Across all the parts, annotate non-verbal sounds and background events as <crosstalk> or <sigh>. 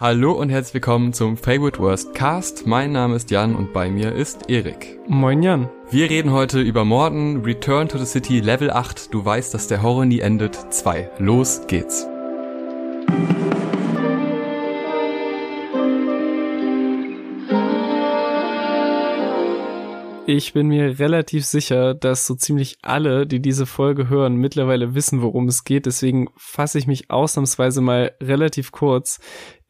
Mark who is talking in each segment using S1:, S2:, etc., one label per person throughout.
S1: Hallo und herzlich willkommen zum Favorite Worst Cast. Mein Name ist Jan und bei mir ist Erik.
S2: Moin Jan.
S1: Wir reden heute über Morton, Return to the City, Level 8. Du weißt, dass der Horror nie endet. 2. Los geht's.
S2: Ich bin mir relativ sicher, dass so ziemlich alle, die diese Folge hören, mittlerweile wissen, worum es geht. Deswegen fasse ich mich ausnahmsweise mal relativ kurz.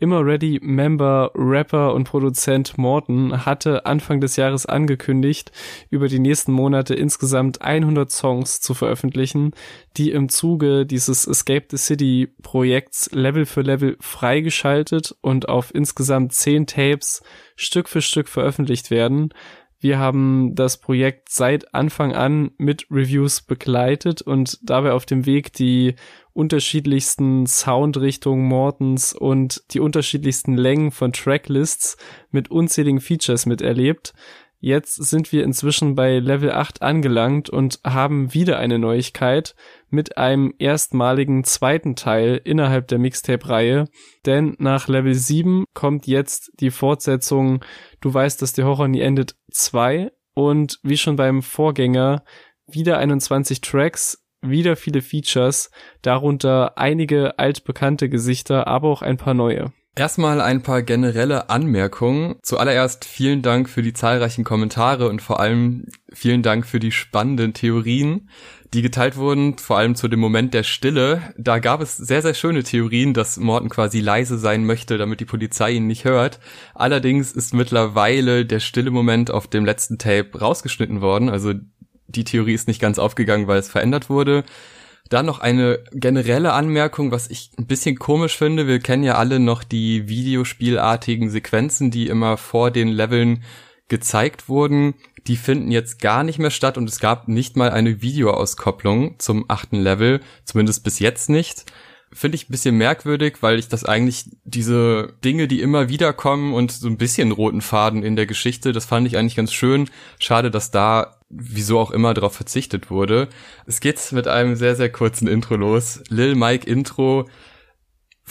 S2: Immer Ready Member, Rapper und Produzent Morton hatte Anfang des Jahres angekündigt, über die nächsten Monate insgesamt 100 Songs zu veröffentlichen, die im Zuge dieses Escape the City Projekts Level für Level freigeschaltet und auf insgesamt 10 Tapes Stück für Stück veröffentlicht werden. Wir haben das Projekt seit Anfang an mit Reviews begleitet und dabei auf dem Weg die unterschiedlichsten Soundrichtungen Mortens und die unterschiedlichsten Längen von Tracklists mit unzähligen Features miterlebt. Jetzt sind wir inzwischen bei Level 8 angelangt und haben wieder eine Neuigkeit mit einem erstmaligen zweiten Teil innerhalb der Mixtape-Reihe. Denn nach Level 7 kommt jetzt die Fortsetzung Du weißt, dass der Horror nie endet 2 und wie schon beim Vorgänger wieder 21 Tracks, wieder viele Features, darunter einige altbekannte Gesichter, aber auch ein paar neue.
S1: Erstmal ein paar generelle Anmerkungen. Zuallererst vielen Dank für die zahlreichen Kommentare und vor allem vielen Dank für die spannenden Theorien, die geteilt wurden, vor allem zu dem Moment der Stille. Da gab es sehr, sehr schöne Theorien, dass Morton quasi leise sein möchte, damit die Polizei ihn nicht hört. Allerdings ist mittlerweile der stille Moment auf dem letzten Tape rausgeschnitten worden. Also die Theorie ist nicht ganz aufgegangen, weil es verändert wurde. Dann noch eine generelle Anmerkung, was ich ein bisschen komisch finde. Wir kennen ja alle noch die Videospielartigen Sequenzen, die immer vor den Leveln gezeigt wurden. Die finden jetzt gar nicht mehr statt und es gab nicht mal eine Videoauskopplung zum achten Level, zumindest bis jetzt nicht. Finde ich ein bisschen merkwürdig, weil ich das eigentlich diese Dinge, die immer wieder kommen und so ein bisschen roten Faden in der Geschichte, das fand ich eigentlich ganz schön. Schade, dass da wieso auch immer darauf verzichtet wurde. Es geht mit einem sehr, sehr kurzen Intro los. Lil Mike Intro.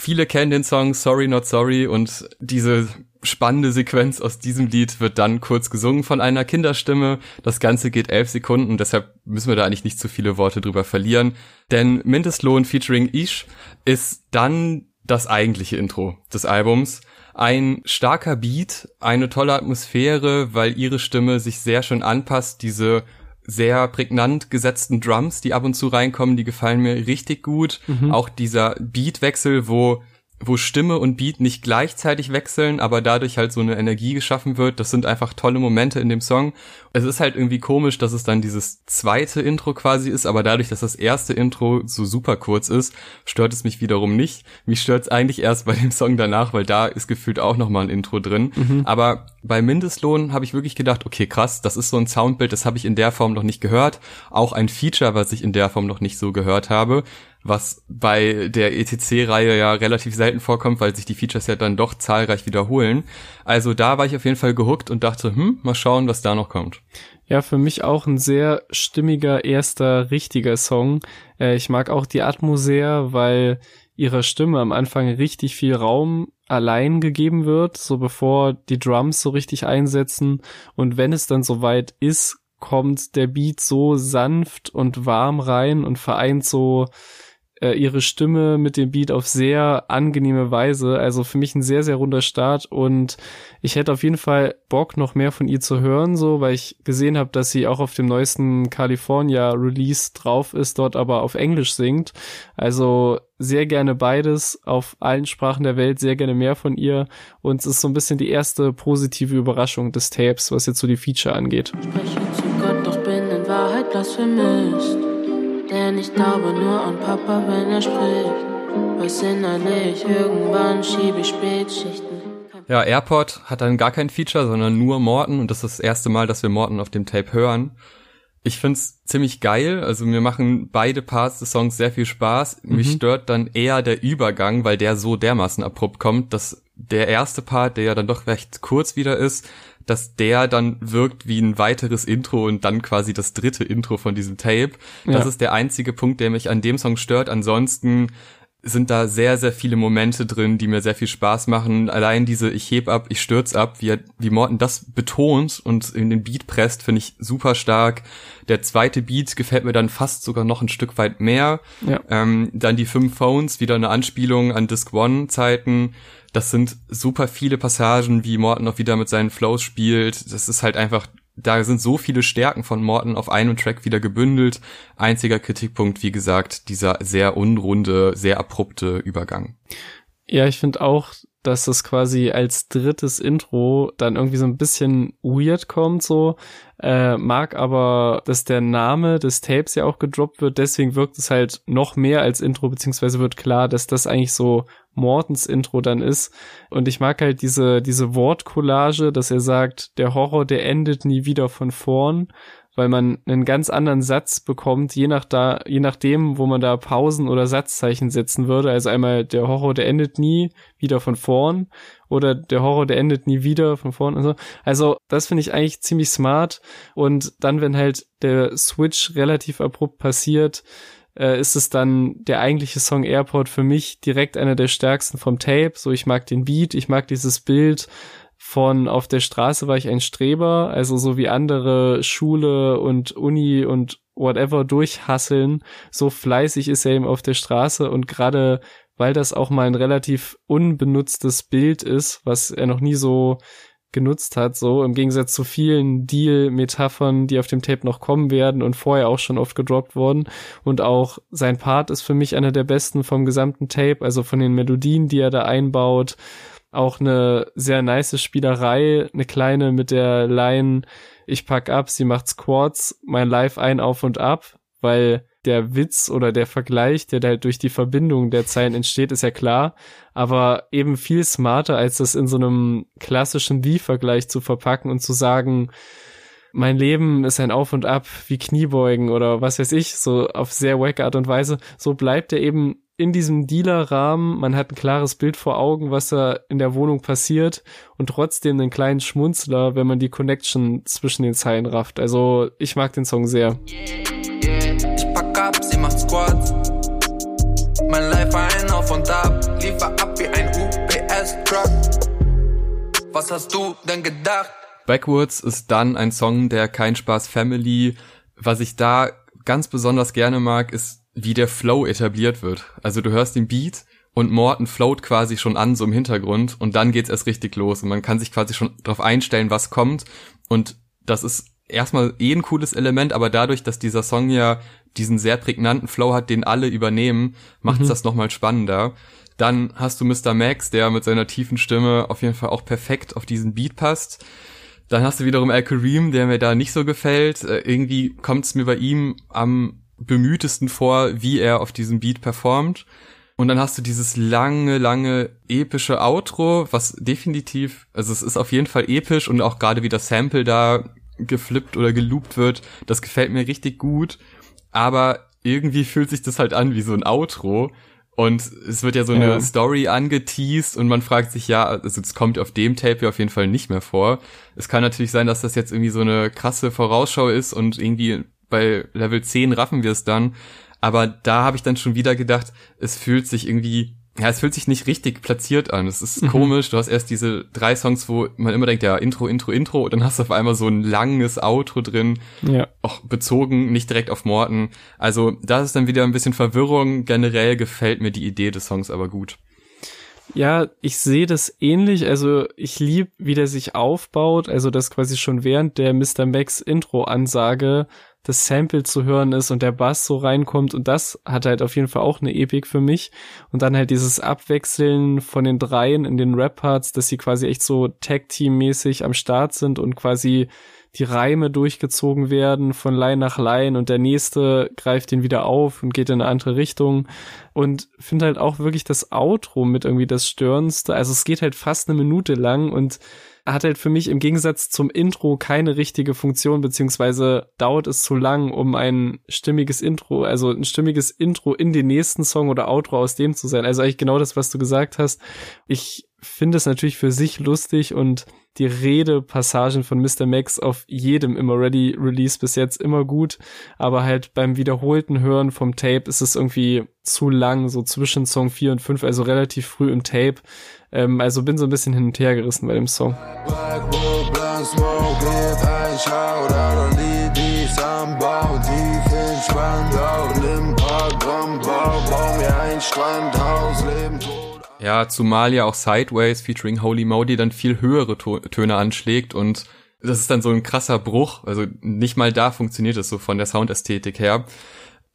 S1: Viele kennen den Song Sorry Not Sorry und diese spannende Sequenz aus diesem Lied wird dann kurz gesungen von einer Kinderstimme. Das Ganze geht elf Sekunden, deshalb müssen wir da eigentlich nicht zu viele Worte drüber verlieren. Denn Mindestlohn featuring Ish ist dann das eigentliche Intro des Albums ein starker Beat, eine tolle Atmosphäre, weil ihre Stimme sich sehr schön anpasst, diese sehr prägnant gesetzten Drums, die ab und zu reinkommen, die gefallen mir richtig gut. Mhm. Auch dieser Beatwechsel, wo wo Stimme und Beat nicht gleichzeitig wechseln, aber dadurch halt so eine Energie geschaffen wird. Das sind einfach tolle Momente in dem Song. Es ist halt irgendwie komisch, dass es dann dieses zweite Intro quasi ist, aber dadurch, dass das erste Intro so super kurz ist, stört es mich wiederum nicht. Mich stört es eigentlich erst bei dem Song danach, weil da ist gefühlt auch nochmal ein Intro drin. Mhm. Aber bei Mindestlohn habe ich wirklich gedacht, okay, krass, das ist so ein Soundbild, das habe ich in der Form noch nicht gehört. Auch ein Feature, was ich in der Form noch nicht so gehört habe was bei der ETC-Reihe ja relativ selten vorkommt, weil sich die Features ja dann doch zahlreich wiederholen. Also da war ich auf jeden Fall gehuckt und dachte, hm, mal schauen, was da noch kommt.
S2: Ja, für mich auch ein sehr stimmiger erster richtiger Song. Äh, ich mag auch die Atmo sehr, weil ihrer Stimme am Anfang richtig viel Raum allein gegeben wird, so bevor die Drums so richtig einsetzen. Und wenn es dann soweit ist, kommt der Beat so sanft und warm rein und vereint so äh, ihre Stimme mit dem Beat auf sehr angenehme Weise. Also für mich ein sehr, sehr runder Start und ich hätte auf jeden Fall Bock, noch mehr von ihr zu hören, so, weil ich gesehen habe, dass sie auch auf dem neuesten California Release drauf ist, dort aber auf Englisch singt. Also sehr gerne beides auf allen Sprachen der Welt, sehr gerne mehr von ihr und es ist so ein bisschen die erste positive Überraschung des Tapes, was jetzt so die Feature angeht. Blasphemist. Denn ich glaube nur an Papa, wenn er spricht. Was innerlich, irgendwann schiebe ich Spätschichten.
S1: Ja, Airport hat dann gar kein Feature, sondern nur Morton und das ist das erste Mal, dass wir Morton auf dem Tape hören. Ich find's ziemlich geil, also mir machen beide Parts des Songs sehr viel Spaß. Mhm. Mich stört dann eher der Übergang, weil der so dermaßen abrupt kommt, dass der erste Part, der ja dann doch recht kurz wieder ist, dass der dann wirkt wie ein weiteres Intro und dann quasi das dritte Intro von diesem Tape. Das ja. ist der einzige Punkt, der mich an dem Song stört. Ansonsten sind da sehr, sehr viele Momente drin, die mir sehr viel Spaß machen. Allein diese Ich heb ab, ich stürz ab, wie, wie Morten das betont und in den Beat presst, finde ich super stark. Der zweite Beat gefällt mir dann fast sogar noch ein Stück weit mehr. Ja. Ähm, dann die fünf Phones, wieder eine Anspielung an Disc One Zeiten. Das sind super viele Passagen, wie Morten auch wieder mit seinen Flows spielt. Das ist halt einfach da sind so viele Stärken von Morton auf einem Track wieder gebündelt. Einziger Kritikpunkt, wie gesagt, dieser sehr unrunde, sehr abrupte Übergang.
S2: Ja, ich finde auch, dass das quasi als drittes Intro dann irgendwie so ein bisschen weird kommt, so. Äh, mag aber, dass der Name des Tapes ja auch gedroppt wird, deswegen wirkt es halt noch mehr als Intro, beziehungsweise wird klar, dass das eigentlich so Mortens Intro dann ist. Und ich mag halt diese, diese Wortcollage, dass er sagt, der Horror, der endet nie wieder von vorn weil man einen ganz anderen Satz bekommt, je nach da, je nachdem, wo man da Pausen oder Satzzeichen setzen würde. Also einmal der Horror, der endet nie wieder von vorn oder der Horror, der endet nie wieder von vorn und so. Also das finde ich eigentlich ziemlich smart. Und dann, wenn halt der Switch relativ abrupt passiert, äh, ist es dann der eigentliche Song Airport für mich direkt einer der stärksten vom Tape. So, ich mag den Beat, ich mag dieses Bild von auf der Straße war ich ein Streber, also so wie andere Schule und Uni und whatever durchhasseln, so fleißig ist er eben auf der Straße und gerade weil das auch mal ein relativ unbenutztes Bild ist, was er noch nie so genutzt hat, so im Gegensatz zu vielen Deal-Metaphern, die auf dem Tape noch kommen werden und vorher auch schon oft gedroppt wurden. Und auch sein Part ist für mich einer der besten vom gesamten Tape, also von den Melodien, die er da einbaut, auch eine sehr nice Spielerei, eine kleine mit der Line, ich pack ab, sie macht Squats, mein Live ein, auf und ab, weil der Witz oder der Vergleich, der halt durch die Verbindung der Zeilen entsteht, ist ja klar, aber eben viel smarter, als das in so einem klassischen Wie-Vergleich zu verpacken und zu sagen, mein Leben ist ein Auf und Ab wie Kniebeugen oder was weiß ich, so auf sehr wacke Art und Weise. So bleibt er eben in diesem Dealer-Rahmen, man hat ein klares Bild vor Augen, was da in der Wohnung passiert und trotzdem einen kleinen Schmunzler, wenn man die Connection zwischen den Zeilen rafft. Also ich mag den Song sehr. Sie macht Squats. Mein Life ein Auf und Ab, liefer ab wie ein UPS-Truck.
S1: Was hast du denn gedacht? Backwards ist dann ein Song der Kein Spaß Family. Was ich da ganz besonders gerne mag, ist wie der Flow etabliert wird. Also du hörst den Beat und Morton float quasi schon an, so im Hintergrund, und dann geht's erst richtig los. Und man kann sich quasi schon darauf einstellen, was kommt. Und das ist erstmal eh ein cooles Element, aber dadurch, dass dieser Song ja diesen sehr prägnanten Flow hat, den alle übernehmen, macht's mhm. das nochmal spannender. Dann hast du Mr. Max, der mit seiner tiefen Stimme auf jeden Fall auch perfekt auf diesen Beat passt. Dann hast du wiederum Al Kareem, der mir da nicht so gefällt. Äh, irgendwie kommt's mir bei ihm am bemühtesten vor, wie er auf diesem Beat performt. Und dann hast du dieses lange, lange epische Outro, was definitiv, also es ist auf jeden Fall episch und auch gerade wie das Sample da geflippt oder geloopt wird, das gefällt mir richtig gut. Aber irgendwie fühlt sich das halt an wie so ein Outro. Und es wird ja so eine ja. Story angeteased und man fragt sich, ja, also es kommt auf dem Tape ja auf jeden Fall nicht mehr vor. Es kann natürlich sein, dass das jetzt irgendwie so eine krasse Vorausschau ist und irgendwie bei Level 10 raffen wir es dann. Aber da habe ich dann schon wieder gedacht, es fühlt sich irgendwie, ja, es fühlt sich nicht richtig platziert an. Es ist mhm. komisch. Du hast erst diese drei Songs, wo man immer denkt, ja, Intro, Intro, Intro, und dann hast du auf einmal so ein langes Outro drin. Ja. Auch bezogen, nicht direkt auf Morten. Also, das ist dann wieder ein bisschen Verwirrung. Generell gefällt mir die Idee des Songs aber gut.
S2: Ja, ich sehe das ähnlich. Also ich lieb, wie der sich aufbaut. Also das quasi schon während der Mr. Max Intro-Ansage das Sample zu hören ist und der Bass so reinkommt. Und das hat halt auf jeden Fall auch eine Epik für mich. Und dann halt dieses Abwechseln von den dreien in den Rap-Parts, dass sie quasi echt so Tag-Team-mäßig am Start sind und quasi die Reime durchgezogen werden von Line nach Line und der nächste greift den wieder auf und geht in eine andere Richtung und finde halt auch wirklich das Outro mit irgendwie das Störendste. Also es geht halt fast eine Minute lang und hat halt für mich im Gegensatz zum Intro keine richtige Funktion, beziehungsweise dauert es zu lang, um ein stimmiges Intro, also ein stimmiges Intro in den nächsten Song oder Outro aus dem zu sein. Also eigentlich genau das, was du gesagt hast. Ich finde es natürlich für sich lustig und die Redepassagen von Mr. Max auf jedem Immer Ready Release bis jetzt immer gut, aber halt beim wiederholten Hören vom Tape ist es irgendwie zu lang, so zwischen Song 4 und 5, also relativ früh im Tape. Ähm, also bin so ein bisschen hin und her gerissen bei dem Song.
S1: Ja, zumal ja auch Sideways featuring Holy Modi dann viel höhere Töne anschlägt und das ist dann so ein krasser Bruch. Also nicht mal da funktioniert es so von der Soundästhetik her.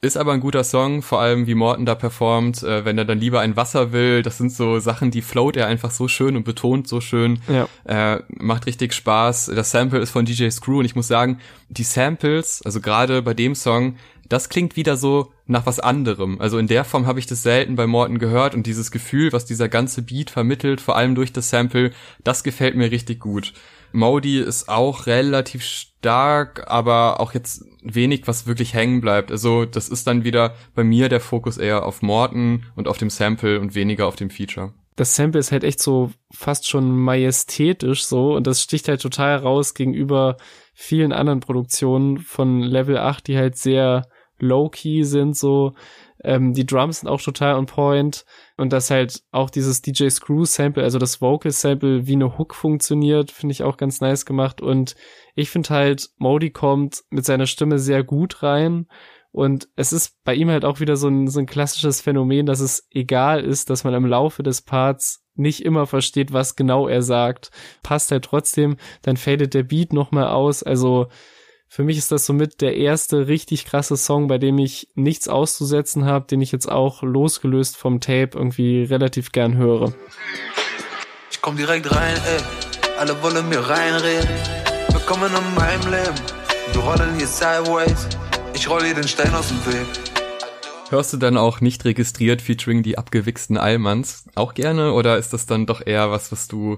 S1: Ist aber ein guter Song, vor allem wie Morton da performt, äh, wenn er dann lieber ein Wasser will. Das sind so Sachen, die float er einfach so schön und betont so schön. Ja. Äh, macht richtig Spaß. Das Sample ist von DJ Screw und ich muss sagen, die Samples, also gerade bei dem Song, das klingt wieder so nach was anderem. Also in der Form habe ich das selten bei Morton gehört und dieses Gefühl, was dieser ganze Beat vermittelt, vor allem durch das Sample, das gefällt mir richtig gut. Modi ist auch relativ stark, aber auch jetzt wenig, was wirklich hängen bleibt. Also das ist dann wieder bei mir der Fokus eher auf Morton und auf dem Sample und weniger auf dem Feature.
S2: Das Sample ist halt echt so fast schon majestätisch so und das sticht halt total raus gegenüber vielen anderen Produktionen von Level 8, die halt sehr low-key sind so ähm, die Drums sind auch total on point und dass halt auch dieses DJ Screw Sample, also das Vocal Sample wie eine Hook funktioniert, finde ich auch ganz nice gemacht und ich finde halt Modi kommt mit seiner Stimme sehr gut rein und es ist bei ihm halt auch wieder so ein, so ein klassisches Phänomen, dass es egal ist, dass man im Laufe des Parts nicht immer versteht, was genau er sagt. Passt halt trotzdem, dann fadet der Beat nochmal aus. Also für mich ist das somit der erste richtig krasse Song, bei dem ich nichts auszusetzen habe, den ich jetzt auch losgelöst vom Tape irgendwie relativ gern höre. Ich komm direkt rein, ey. Alle wollen mir reinreden. Willkommen in meinem Leben. Wir rollen hier sideways. Ich roll hier den Stein aus dem Weg.
S1: Hörst du dann auch nicht registriert featuring die abgewichsten Allmanns auch gerne oder ist das dann doch eher was, was du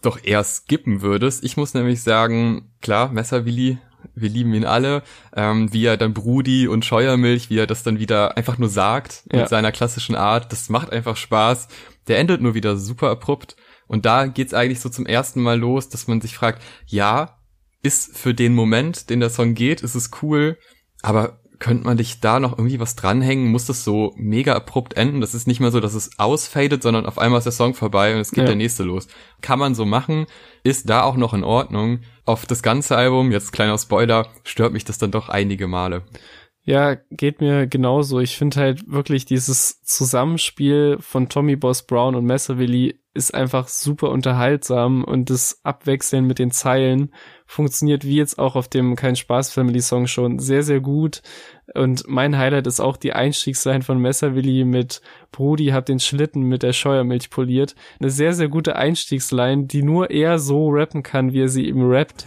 S1: doch eher skippen würdest? Ich muss nämlich sagen, klar, Messerwilli wir lieben ihn alle, ähm, wie er dann Brudi und Scheuermilch, wie er das dann wieder einfach nur sagt ja. mit seiner klassischen Art, das macht einfach Spaß. Der endet nur wieder super abrupt und da geht's eigentlich so zum ersten Mal los, dass man sich fragt, ja, ist für den Moment, den der Song geht, ist es cool, aber könnte man dich da noch irgendwie was dranhängen? Muss das so mega abrupt enden? Das ist nicht mehr so, dass es ausfadet, sondern auf einmal ist der Song vorbei und es geht ja. der nächste los. Kann man so machen, ist da auch noch in Ordnung. Auf das ganze Album, jetzt kleiner Spoiler, stört mich das dann doch einige Male.
S2: Ja, geht mir genauso. Ich finde halt wirklich dieses Zusammenspiel von Tommy Boss Brown und Messervilli ist einfach super unterhaltsam und das Abwechseln mit den Zeilen funktioniert wie jetzt auch auf dem Kein Spaß Family Song schon sehr, sehr gut. Und mein Highlight ist auch die Einstiegsline von Messerwilli mit Brudi hat den Schlitten mit der Scheuermilch poliert. Eine sehr, sehr gute Einstiegsline, die nur er so rappen kann, wie er sie eben rappt.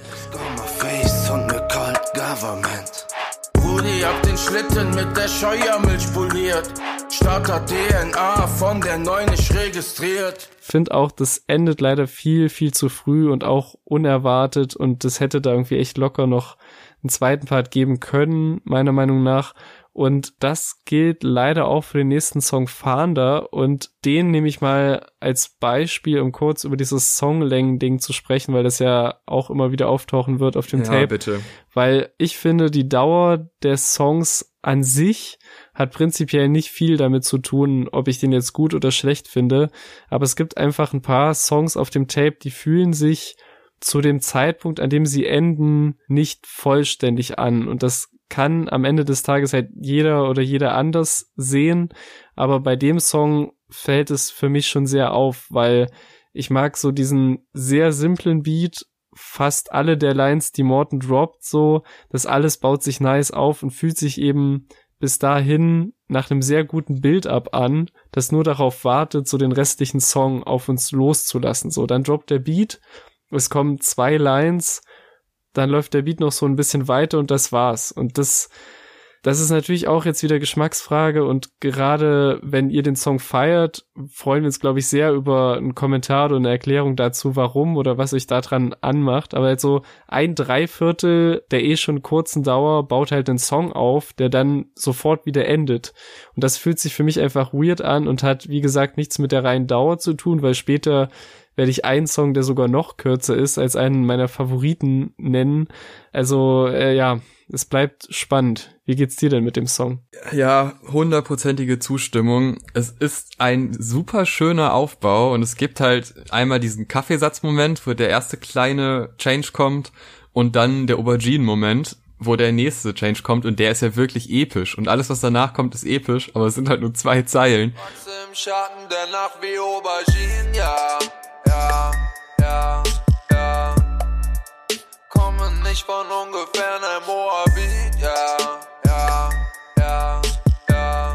S2: Brudi hab den Schlitten mit der Scheuermilch poliert. Starter DNA von der neuen nicht registriert. Find auch, das endet leider viel, viel zu früh und auch unerwartet und das hätte da irgendwie echt locker noch einen zweiten Part geben können, meiner Meinung nach. Und das gilt leider auch für den nächsten Song Fahnder. Und den nehme ich mal als Beispiel, um kurz über dieses Songlängen-Ding zu sprechen, weil das ja auch immer wieder auftauchen wird auf dem ja, Tape.
S1: bitte.
S2: Weil ich finde, die Dauer der Songs an sich hat prinzipiell nicht viel damit zu tun, ob ich den jetzt gut oder schlecht finde. Aber es gibt einfach ein paar Songs auf dem Tape, die fühlen sich zu dem Zeitpunkt, an dem sie enden, nicht vollständig an. Und das kann am Ende des Tages halt jeder oder jeder anders sehen. Aber bei dem Song fällt es für mich schon sehr auf, weil ich mag so diesen sehr simplen Beat, fast alle der Lines, die Morton droppt, so, das alles baut sich nice auf und fühlt sich eben bis dahin nach einem sehr guten Build-up an, das nur darauf wartet, so den restlichen Song auf uns loszulassen. So, dann droppt der Beat, es kommen zwei Lines, dann läuft der Beat noch so ein bisschen weiter und das war's. Und das, das ist natürlich auch jetzt wieder Geschmacksfrage und gerade wenn ihr den Song feiert, freuen wir uns, glaube ich, sehr über einen Kommentar oder eine Erklärung dazu, warum oder was euch daran anmacht. Aber halt so ein Dreiviertel der eh schon kurzen Dauer baut halt den Song auf, der dann sofort wieder endet. Und das fühlt sich für mich einfach weird an und hat, wie gesagt, nichts mit der reinen Dauer zu tun, weil später werde ich einen Song, der sogar noch kürzer ist, als einen meiner Favoriten nennen. Also äh, ja, es bleibt spannend. Wie geht's dir denn mit dem Song?
S1: Ja, hundertprozentige Zustimmung. Es ist ein super schöner Aufbau und es gibt halt einmal diesen Kaffeesatzmoment, wo der erste kleine Change kommt und dann der Aubergine-Moment, wo der nächste Change kommt und der ist ja wirklich episch und alles was danach kommt ist episch, aber es sind halt nur zwei Zeilen. Im Schatten der Nacht wie Aubergine, ja, ja, nicht von ungefähr einem Moabit, ja, ja, ja, ja.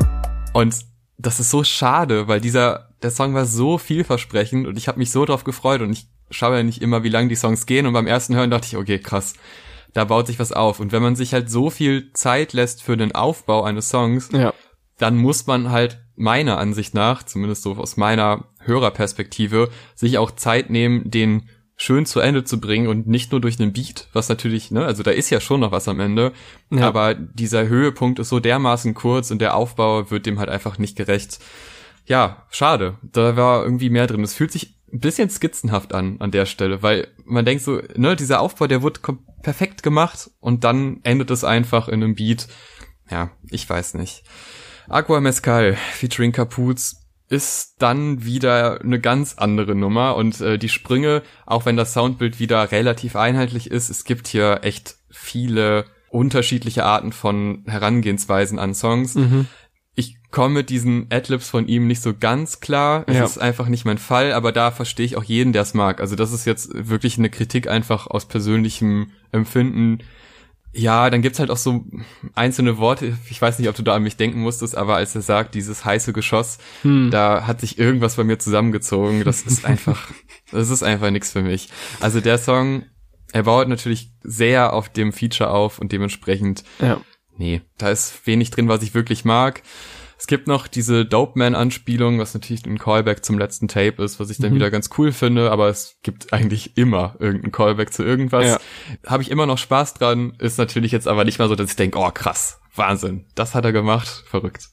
S1: Und das ist so schade, weil dieser der Song war so vielversprechend und ich habe mich so drauf gefreut und ich schaue ja nicht immer, wie lang die Songs gehen und beim ersten Hören dachte ich, okay, krass da baut sich was auf. Und wenn man sich halt so viel Zeit lässt für den Aufbau eines Songs, ja. dann muss man halt meiner Ansicht nach, zumindest so aus meiner Hörerperspektive, sich auch Zeit nehmen, den schön zu Ende zu bringen und nicht nur durch einen Beat, was natürlich, ne, also da ist ja schon noch was am Ende, ja. aber dieser Höhepunkt ist so dermaßen kurz und der Aufbau wird dem halt einfach nicht gerecht. Ja, schade. Da war irgendwie mehr drin. Es fühlt sich ein bisschen skizzenhaft an, an der Stelle, weil man denkt so, ne, dieser Aufbau, der wird perfekt gemacht und dann endet es einfach in einem Beat. Ja, ich weiß nicht. Aqua Mescal featuring Capuz ist dann wieder eine ganz andere Nummer und äh, die Sprünge, auch wenn das Soundbild wieder relativ einheitlich ist, es gibt hier echt viele unterschiedliche Arten von Herangehensweisen an Songs. Mhm ich komme mit diesen Adlibs von ihm nicht so ganz klar. Es ja. ist einfach nicht mein Fall, aber da verstehe ich auch jeden, der es mag. Also das ist jetzt wirklich eine Kritik einfach aus persönlichem Empfinden. Ja, dann gibt's halt auch so einzelne Worte. Ich weiß nicht, ob du da an mich denken musstest, aber als er sagt, dieses heiße Geschoss, hm. da hat sich irgendwas bei mir zusammengezogen. Das <laughs> ist einfach, das ist einfach nichts für mich. Also der Song, er baut natürlich sehr auf dem Feature auf und dementsprechend ja nee, da ist wenig drin, was ich wirklich mag. Es gibt noch diese Dope Man-Anspielung, was natürlich ein Callback zum letzten Tape ist, was ich dann mhm. wieder ganz cool finde, aber es gibt eigentlich immer irgendeinen Callback zu irgendwas. Ja. Habe ich immer noch Spaß dran, ist natürlich jetzt aber nicht mal so, dass ich denke, oh krass, Wahnsinn, das hat er gemacht, verrückt.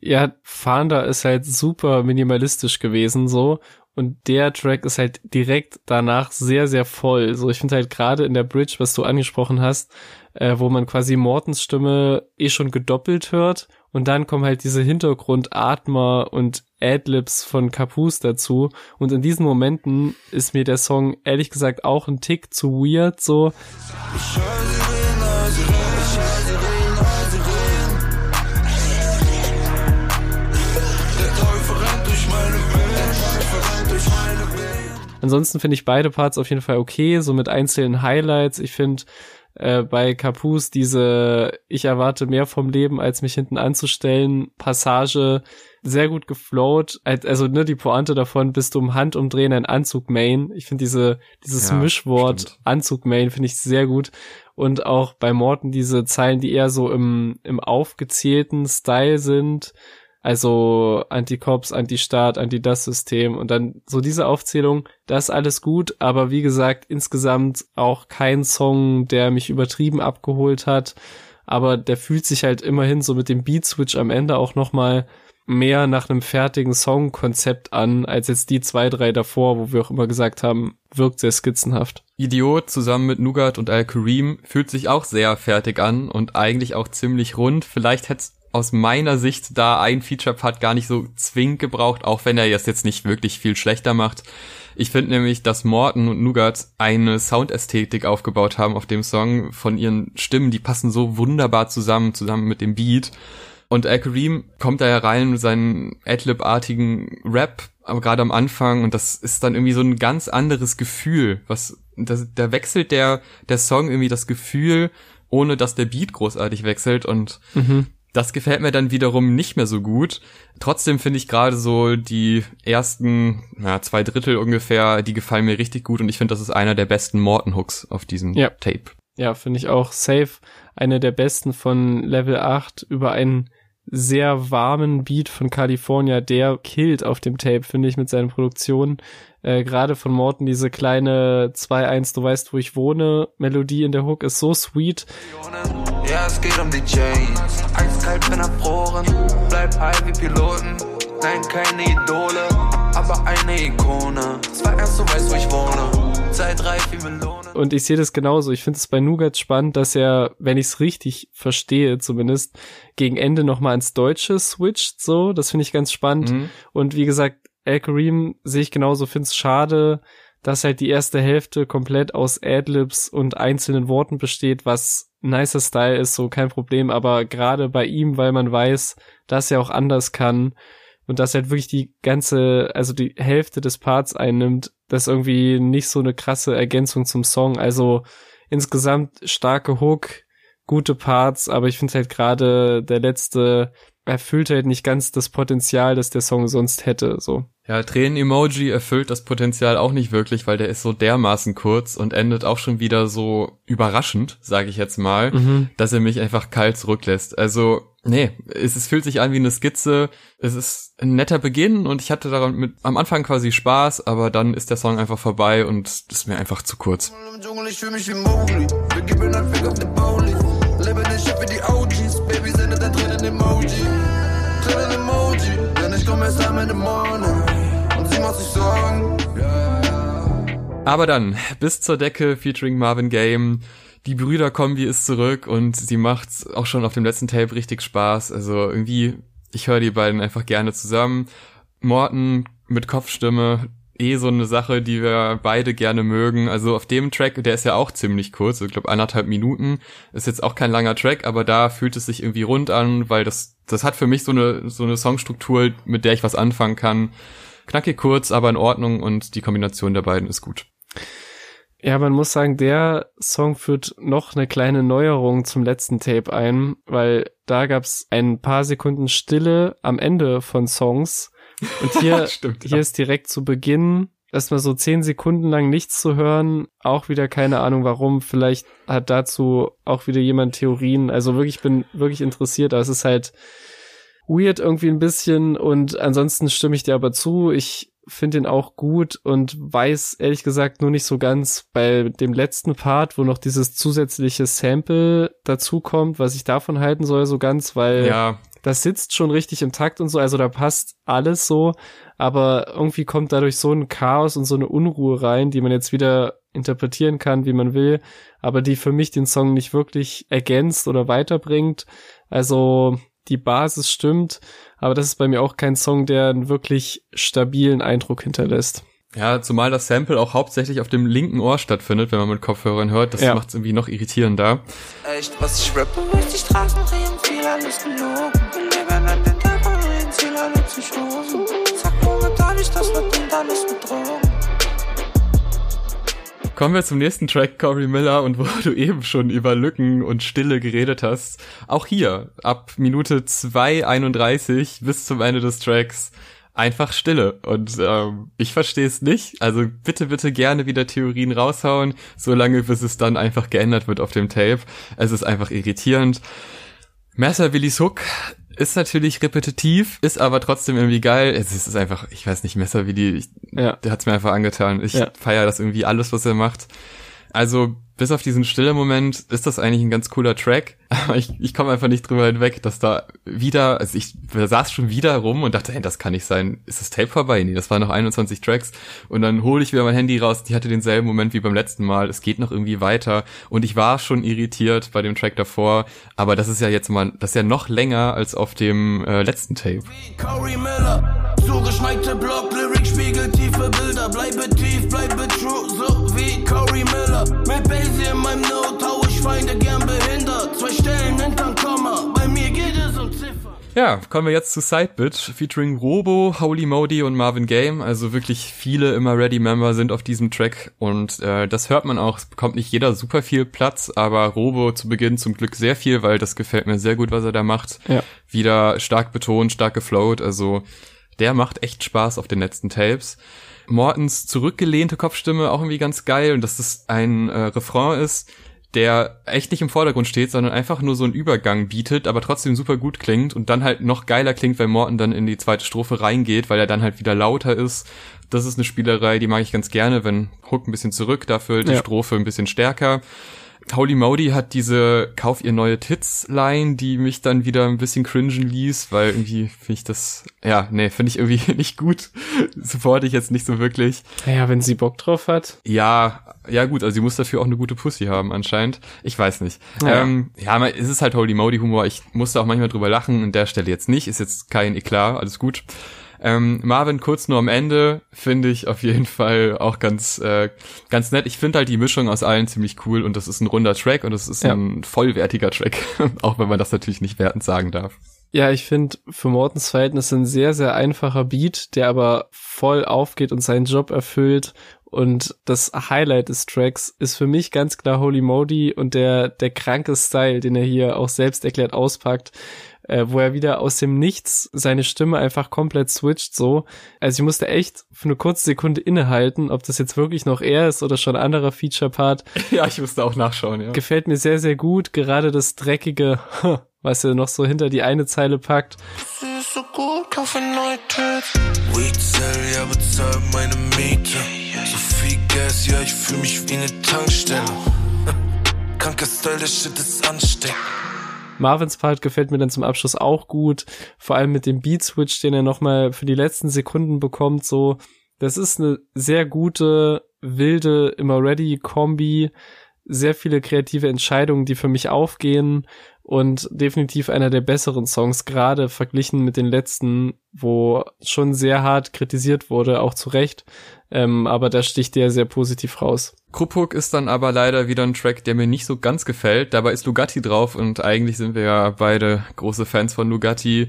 S2: Ja, Founder ist halt super minimalistisch gewesen so und der Track ist halt direkt danach sehr, sehr voll. So, ich finde halt gerade in der Bridge, was du angesprochen hast, äh, wo man quasi Mortens Stimme eh schon gedoppelt hört und dann kommen halt diese Hintergrundatmer und Adlibs von Capus dazu und in diesen Momenten ist mir der Song ehrlich gesagt auch ein Tick zu weird so. Ansonsten finde ich beide Parts auf jeden Fall okay, so mit einzelnen Highlights. Ich finde äh, bei Capus diese Ich erwarte mehr vom Leben, als mich hinten anzustellen, Passage sehr gut geflowt. Also ne, die Pointe davon, bist du im Handumdrehen ein Anzug-Main. Ich finde diese, dieses ja, Mischwort Anzug-Main finde ich sehr gut. Und auch bei Morten diese Zeilen, die eher so im, im aufgezählten Style sind. Also Anti-Cops, Anti-Staat, Anti-Das-System und dann so diese Aufzählung, das alles gut, aber wie gesagt, insgesamt auch kein Song, der mich übertrieben abgeholt hat, aber der fühlt sich halt immerhin so mit dem Beat-Switch am Ende auch nochmal mehr nach einem fertigen Songkonzept an, als jetzt die zwei, drei davor, wo wir auch immer gesagt haben, wirkt sehr skizzenhaft.
S1: Idiot zusammen mit Nougat und Al-Kareem fühlt sich auch sehr fertig an und eigentlich auch ziemlich rund. Vielleicht hätte aus meiner Sicht da ein Feature-Part gar nicht so zwingend gebraucht, auch wenn er das jetzt nicht wirklich viel schlechter macht. Ich finde nämlich, dass Morton und Nougat eine Soundästhetik aufgebaut haben auf dem Song von ihren Stimmen, die passen so wunderbar zusammen, zusammen mit dem Beat. Und Al Kareem kommt da ja rein mit seinen Adlib-artigen Rap, aber gerade am Anfang, und das ist dann irgendwie so ein ganz anderes Gefühl, was, das, da wechselt der, der Song irgendwie das Gefühl, ohne dass der Beat großartig wechselt und mhm das gefällt mir dann wiederum nicht mehr so gut. Trotzdem finde ich gerade so die ersten ja, zwei Drittel ungefähr, die gefallen mir richtig gut und ich finde, das ist einer der besten Morton-Hooks auf diesem ja. Tape.
S2: Ja, finde ich auch safe. Eine der besten von Level 8 über einen sehr warmen Beat von California, der killt auf dem Tape, finde ich, mit seinen Produktionen. Äh, Gerade von Morton diese kleine 2-1, du weißt, wo ich wohne, Melodie in der Hook ist so sweet.
S3: Ja, es geht um die Chains. Eiskalt bin erfroren, bleib high wie Piloten. Nein, keine Idole, aber eine Ikone. Zwar erst so weißt, wo ich wohne. Zeit reif wie Melone.
S2: Und ich sehe das genauso. Ich finde es bei Nougat spannend, dass er, wenn ich es richtig verstehe, zumindest gegen Ende nochmal ins Deutsche switcht. So, das finde ich ganz spannend.
S1: Mhm.
S2: Und wie gesagt, El Kareem sehe ich genauso, finde es schade, dass halt die erste Hälfte komplett aus Adlibs und einzelnen Worten besteht, was nicer Style ist, so kein Problem. Aber gerade bei ihm, weil man weiß, dass er auch anders kann und dass er halt wirklich die ganze, also die Hälfte des Parts einnimmt, das ist irgendwie nicht so eine krasse Ergänzung zum Song. Also insgesamt starke Hook, gute Parts, aber ich finde halt gerade der letzte erfüllt halt nicht ganz das Potenzial, das der Song sonst hätte, so.
S1: Ja, Tränen-Emoji erfüllt das Potenzial auch nicht wirklich, weil der ist so dermaßen kurz und endet auch schon wieder so überraschend, sage ich jetzt mal,
S2: Mhm.
S1: dass er mich einfach kalt zurücklässt. Also, nee, es, es fühlt sich an wie eine Skizze. Es ist ein netter Beginn und ich hatte daran mit am Anfang quasi Spaß, aber dann ist der Song einfach vorbei und das ist mir einfach zu kurz.
S3: Im Dschungel, ich fühl mich wie Mowgli. Wir geben einen Fick auf den Bowli. Lebe den Shit wie die OGs. Baby, sende dein Tränen-Emoji. Tränen-Emoji. Denn ich komm erst am Ende morgen. Und sie macht sich Sorgen.
S1: Aber dann, bis zur Decke featuring Marvin Game. Die Brüder-Kombi ist zurück und sie macht auch schon auf dem letzten Tape richtig Spaß. Also irgendwie, ich höre die beiden einfach gerne zusammen. Morton mit Kopfstimme, eh so eine Sache, die wir beide gerne mögen. Also auf dem Track, der ist ja auch ziemlich kurz, ich glaube anderthalb Minuten, ist jetzt auch kein langer Track, aber da fühlt es sich irgendwie rund an, weil das, das hat für mich so eine, so eine Songstruktur, mit der ich was anfangen kann. Knackig kurz, aber in Ordnung und die Kombination der beiden ist gut.
S2: Ja, man muss sagen, der Song führt noch eine kleine Neuerung zum letzten Tape ein, weil da gab's ein paar Sekunden Stille am Ende von Songs. Und hier, <laughs>
S1: Stimmt,
S2: hier ist direkt zu Beginn erstmal so zehn Sekunden lang nichts zu hören. Auch wieder keine Ahnung warum. Vielleicht hat dazu auch wieder jemand Theorien. Also wirklich, ich bin wirklich interessiert. Aber es ist halt weird irgendwie ein bisschen. Und ansonsten stimme ich dir aber zu. Ich finde ihn auch gut und weiß ehrlich gesagt nur nicht so ganz bei dem letzten Part, wo noch dieses zusätzliche Sample dazukommt, was ich davon halten soll, so ganz, weil
S1: Ja,
S2: das sitzt schon richtig im Takt und so, also da passt alles so, aber irgendwie kommt dadurch so ein Chaos und so eine Unruhe rein, die man jetzt wieder interpretieren kann, wie man will, aber die für mich den Song nicht wirklich ergänzt oder weiterbringt. Also die Basis stimmt, aber das ist bei mir auch kein Song, der einen wirklich stabilen Eindruck hinterlässt.
S1: ja, zumal das Sample auch hauptsächlich auf dem linken Ohr stattfindet, wenn man mit Kopfhörern hört. Das
S2: Ja.
S1: macht es irgendwie noch irritierender.
S3: Echt, was ich rappe.
S4: Durch die Straßen drehen, viel alles gelogen. Alles mit Drogen.
S1: Kommen wir zum nächsten Track, Corey Miller, und wo du eben schon über Lücken und Stille geredet hast. Auch hier, ab Minute 2,31 bis zum Ende des Tracks, einfach Stille. Und ähm, ich verstehe es nicht. Also bitte, bitte gerne wieder Theorien raushauen, solange bis es dann einfach geändert wird auf dem Tape. Es ist einfach irritierend. Messer Willys Hook ist natürlich repetitiv, ist aber trotzdem irgendwie geil. Es ist einfach, ich weiß nicht, Messer Willi, ich,
S2: Ja.
S1: der hat's mir einfach angetan. Ich
S2: Ja.
S1: feiere das irgendwie alles, was er macht. Also, bis auf diesen stille Moment ist das eigentlich ein ganz cooler Track. <laughs> Aber ich, ich komme einfach nicht drüber hinweg, dass da wieder, also ich saß schon wieder rum und dachte, hey, das kann nicht sein. Ist das Tape vorbei? Nee, das waren noch 21 Tracks. Und dann hole ich wieder mein Handy raus. Die hatte denselben Moment wie beim letzten Mal. Es geht noch irgendwie weiter. Und ich war schon irritiert bei dem Track davor. Aber das ist ja jetzt mal, das ist ja noch länger als auf dem äh, letzten Tape.
S3: Corey Miller, zugeschneite Block, Lyric spiegelt tiefe Bilder, bleibe tief, bleibe true, so wie Corey Miller. Basie in meinem Note hau ich Feinde gern behindert, zwei Stellen hinterm Komma, bei mir geht es um Ziffern.
S1: Ja, kommen wir jetzt zu Sidebit, featuring Robo, Holy Modi und Marvin Game. Also wirklich viele immer Ready-Member sind auf diesem Track und äh, das hört man auch. Es bekommt nicht jeder super viel Platz, aber Robo zu Beginn zum Glück sehr viel, weil das gefällt mir sehr gut, was er da macht.
S2: Ja.
S1: Wieder stark betont, stark geflowt. Also der macht echt Spaß auf den letzten Tapes. Mortens zurückgelehnte Kopfstimme auch irgendwie ganz geil und dass das ein äh, Refrain ist, der echt nicht im Vordergrund steht, sondern einfach nur so einen Übergang bietet, aber trotzdem super gut klingt und dann halt noch geiler klingt, wenn Morton dann in die zweite Strophe reingeht, weil er dann halt wieder lauter ist. Das ist eine Spielerei, die mag ich ganz gerne, wenn Hook ein bisschen zurück, dafür die
S2: Ja.
S1: Strophe ein bisschen stärker. Holy Modi hat diese Kauf ihr neue Tits-Line, die mich dann wieder ein bisschen cringen ließ, weil irgendwie finde ich das, ja, nee, finde ich irgendwie <laughs> nicht gut. Supporte ich jetzt nicht so wirklich.
S2: Naja, wenn sie Bock drauf hat.
S1: Ja, ja gut, also sie muss dafür auch eine gute Pussy haben anscheinend. Ich weiß nicht.
S2: Ja.
S1: Ähm, ja es ist halt Holy Modi Humor. Ich musste auch manchmal drüber lachen, an der Stelle jetzt nicht. Ist jetzt kein Eklat, alles gut. Ähm, Marvin kurz nur am Ende finde ich auf jeden Fall auch ganz äh, ganz nett. Ich finde halt die Mischung aus allen ziemlich cool und das ist ein runder Track und das ist
S2: Ja.
S1: ein vollwertiger Track, <laughs> auch wenn man das natürlich nicht wertend sagen darf.
S2: Ja, ich finde für Mortens Verhältnis ein sehr, sehr einfacher Beat, der aber voll aufgeht und seinen Job erfüllt. Und das Highlight des Tracks ist für mich ganz klar Holy Modi und der, der kranke Style, den er hier auch selbst erklärt auspackt, äh, wo er wieder aus dem Nichts seine Stimme einfach komplett switcht so. Also ich musste echt für eine kurze Sekunde innehalten, ob das jetzt wirklich noch er ist oder schon ein anderer Feature-Part. <laughs>
S1: ja, ich musste auch nachschauen, ja.
S2: Gefällt mir sehr, sehr gut. Gerade das dreckige, <laughs> was er noch so hinter die eine Zeile packt.
S4: Ist so gut, Tits.
S3: Weed sell, ja, bezahl meine Miete. So viel Gas, ja, ich fühl mich wie eine Tankstelle. <laughs> Kranker Style, der Shit ist ansteckend.
S2: Marvins Part gefällt mir dann zum Abschluss auch gut. Vor allem mit dem Beat Switch, den er nochmal für die letzten Sekunden bekommt, so. Das ist eine sehr gute, wilde, immer ready Kombi. Sehr viele kreative Entscheidungen, die für mich aufgehen und definitiv einer der besseren Songs, gerade verglichen mit den letzten, wo schon sehr hart kritisiert wurde, auch zu Recht. Ähm, aber da sticht der sehr positiv raus.
S1: Krupuk ist dann aber leider wieder ein Track, der mir nicht so ganz gefällt. Dabei ist Lugatti drauf und eigentlich sind wir ja beide große Fans von Lugatti.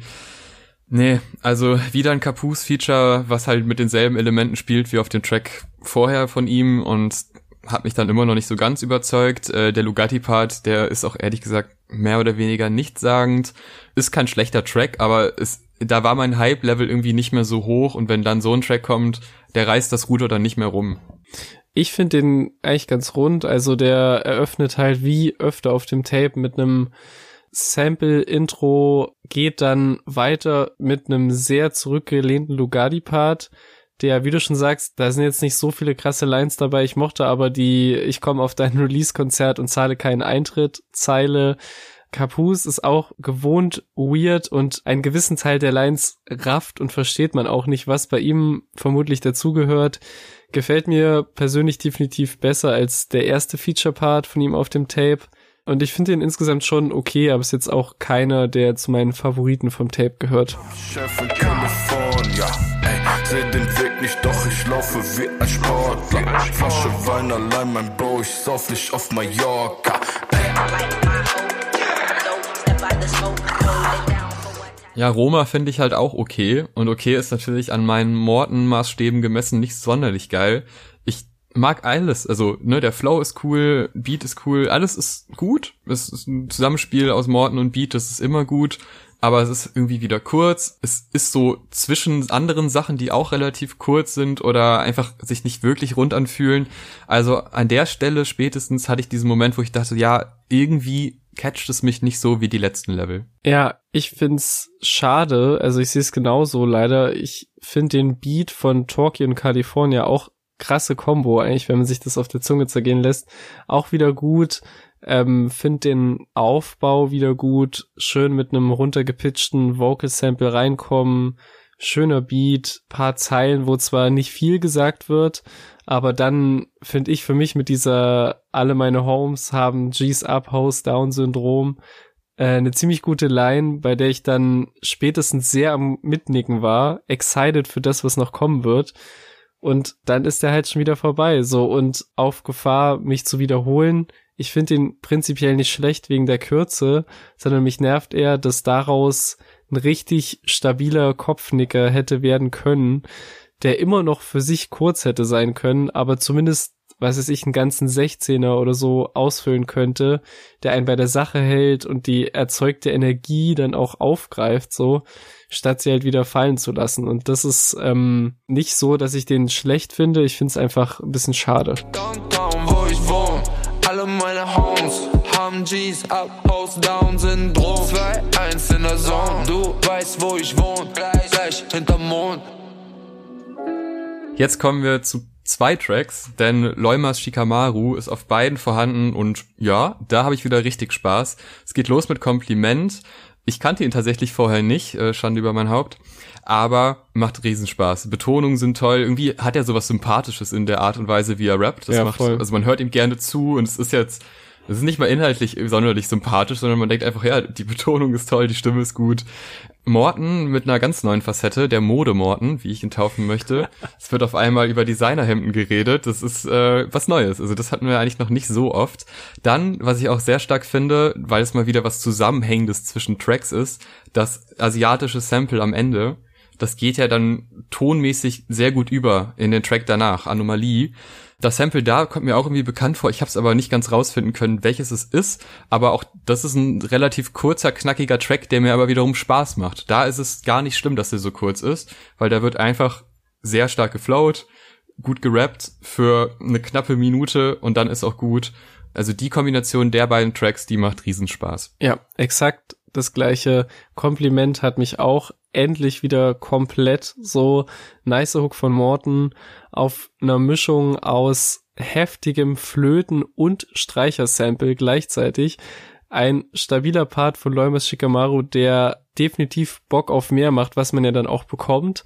S1: Nee, also wieder ein Capus-Feature, was halt mit denselben Elementen spielt wie auf dem Track vorher von ihm und hat mich dann immer noch nicht so ganz überzeugt. Äh, der Lugatti-Part, der ist auch ehrlich gesagt mehr oder weniger nichtssagend. Ist kein schlechter Track, aber es, da war mein Hype-Level irgendwie nicht mehr so hoch und wenn dann so ein Track kommt, der reißt das Ruder dann nicht mehr rum.
S2: Ich finde den eigentlich ganz rund. Also der eröffnet halt wie öfter auf dem Tape mit einem Sample-Intro, geht dann weiter mit einem sehr zurückgelehnten Lugardi-Part. Der, wie du schon sagst, da sind jetzt nicht so viele krasse Lines dabei. Ich mochte aber die Ich komme auf dein <laughs> Release-Konzert und zahle keinen Eintritt Zeile. Capus ist auch gewohnt weird und einen gewissen Teil der Lines rafft und versteht man auch nicht, was bei ihm vermutlich dazugehört. Gefällt mir persönlich definitiv besser als der erste Feature-Part von ihm auf dem Tape. Und ich finde ihn insgesamt schon okay, aber ist jetzt auch keiner, der zu meinen Favoriten vom Tape gehört.
S3: Chef in California. Ey, seh den Weg nicht, doch ich laufe wie ein Sportler. Flasche Wein allein, mein Bro, ich sauf nicht auf Mallorca.
S1: Ja, Roma finde ich halt auch okay. Und okay ist natürlich an meinen Morton-Maßstäben gemessen nicht sonderlich geil. Mag alles. Also, ne, der Flow ist cool, Beat ist cool, alles ist gut. Es ist ein Zusammenspiel aus Morton und Beat, das ist immer gut. Aber es ist irgendwie wieder kurz. Es ist so zwischen anderen Sachen, die auch relativ kurz sind oder einfach sich nicht wirklich rund anfühlen. Also an der Stelle spätestens hatte ich diesen Moment, wo ich dachte, ja, irgendwie catcht es mich nicht so wie die letzten Level.
S2: Ja, ich find's schade, also ich sehe es genauso leider. Ich finde den Beat von Torquay und California auch krasse Combo eigentlich, wenn man sich das auf der Zunge zergehen lässt. Auch wieder gut. Ähm, find den Aufbau wieder gut. Schön mit einem runtergepitchten Vocal Sample reinkommen. Schöner Beat, paar Zeilen, wo zwar nicht viel gesagt wird, aber dann finde ich für mich mit dieser alle meine Homes haben G's up, House down Syndrom äh, eine ziemlich gute Line, bei der ich dann spätestens sehr am Mitnicken war, excited für das, was noch kommen wird. Und dann ist der halt schon wieder vorbei, so und auf Gefahr, mich zu wiederholen. Ich finde ihn prinzipiell nicht schlecht wegen der Kürze, sondern mich nervt eher, dass daraus ein richtig stabiler Kopfnicker hätte werden können, der immer noch für sich kurz hätte sein können, aber zumindest, was weiß ich, einen ganzen 16er oder so ausfüllen könnte, der einen bei der Sache hält und die erzeugte Energie dann auch aufgreift, so, statt sie halt wieder fallen zu lassen. Und das ist ähm, nicht so, dass ich den schlecht finde, ich finde es einfach ein bisschen schade.
S3: Downtown, wo ich wohne, alle meine Homes G's, ab, House, Down, Syndrom 2-1 in der Zone, du weißt, wo ich wohne Gleich hinterm Mond.
S1: Jetzt kommen wir zu zwei Tracks, denn Leumas Shikamaru ist auf beiden vorhanden und ja, da habe ich wieder richtig Spaß. Es geht los mit Kompliment. Ich kannte ihn tatsächlich vorher nicht, äh, Schande über mein Haupt, aber macht Riesenspaß. Betonungen sind toll. Irgendwie hat er sowas Sympathisches in der Art und Weise, wie er rappt. Das
S2: Ja,
S1: macht,
S2: voll.
S1: also man hört ihm gerne zu und es ist jetzt, es ist nicht mal inhaltlich sonderlich sympathisch, sondern man denkt einfach, ja, die Betonung ist toll, die Stimme ist gut. Morten mit einer ganz neuen Facette, der Mode-Morten, wie ich ihn taufen möchte. Es wird auf einmal über Designerhemden geredet. Das ist äh, was Neues. Also das hatten wir eigentlich noch nicht so oft. Dann, was ich auch sehr stark finde, weil es mal wieder was Zusammenhängendes zwischen Tracks ist, das asiatische Sample am Ende. Das geht ja dann tonmäßig sehr gut über in den Track danach, Anomalie. Das Sample da kommt mir auch irgendwie bekannt vor. Ich habe es aber nicht ganz rausfinden können, welches es ist. Aber auch das ist ein relativ kurzer, knackiger Track, der mir aber wiederum Spaß macht. Da ist es gar nicht schlimm, dass der so kurz ist, weil da wird einfach sehr stark geflowt, gut gerappt für eine knappe Minute und dann ist auch gut. Also die Kombination der beiden Tracks, die macht Riesenspaß.
S2: Ja, exakt das gleiche Kompliment hat mich auch endlich wieder komplett so nice Hook von Morton auf einer Mischung aus heftigem Flöten und Streichersample gleichzeitig. Ein stabiler Part von Leumas Shikamaru, der definitiv Bock auf mehr macht, was man ja dann auch bekommt.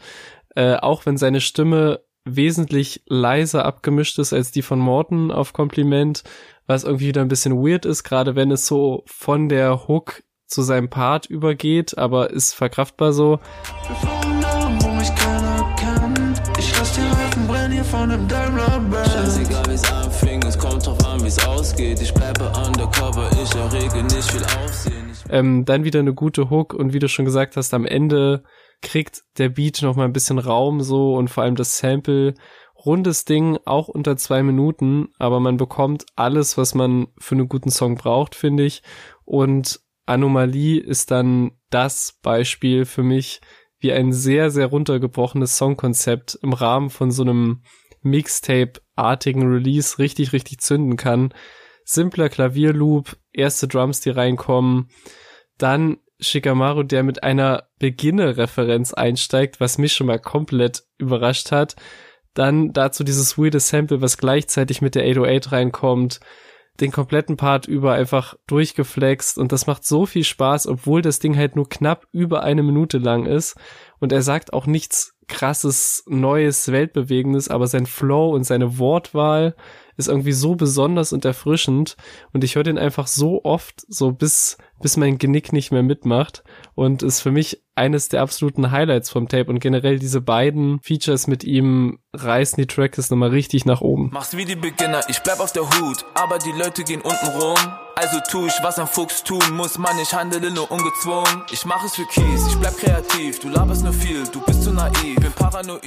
S2: Äh, auch wenn seine Stimme wesentlich leiser abgemischt ist als die von Morton auf Kompliment, was irgendwie wieder ein bisschen weird ist, gerade wenn es so von der Hook zu seinem Part übergeht, aber ist verkraftbar so. Ähm, dann wieder eine gute Hook und wie du schon gesagt hast, am Ende kriegt der Beat noch mal ein bisschen Raum so und vor allem das Sample. Rundes Ding, auch unter zwei Minuten, aber man bekommt alles, was man für einen guten Song braucht, finde ich. Und Anomalie ist dann das Beispiel für mich, wie ein sehr, sehr runtergebrochenes Songkonzept im Rahmen von so einem Mixtape-artigen Release richtig, richtig zünden kann. Simpler Klavierloop, erste Drums, die reinkommen, dann Shikamaru, der mit einer Beginner-Referenz einsteigt, was mich schon mal komplett überrascht hat. Dann dazu dieses weirde Sample, was gleichzeitig mit der 808 reinkommt. Den kompletten Part über einfach durchgeflext und das macht so viel Spaß, obwohl das Ding halt nur knapp über eine Minute lang ist. Und er sagt auch nichts krasses, neues, weltbewegendes, aber sein Flow und seine Wortwahl ist irgendwie so besonders und erfrischend. Und ich höre den einfach so oft, so bis, bis mein Genick nicht mehr mitmacht. Und ist für mich eines der absoluten Highlights vom Tape. Und generell diese beiden Features mit ihm reißen die Tracks nochmal richtig nach oben.
S5: Mach's wie die Beginner, ich bleib auf der Hut, aber die Leute gehen unten rum. Also tu ich, was ein Fuchs tun muss, Mann, ich handele nur ungezwungen. Ich mach es für Kies, ich bleib kreativ, du laberst nur viel, du bist zu naiv, bin paranoid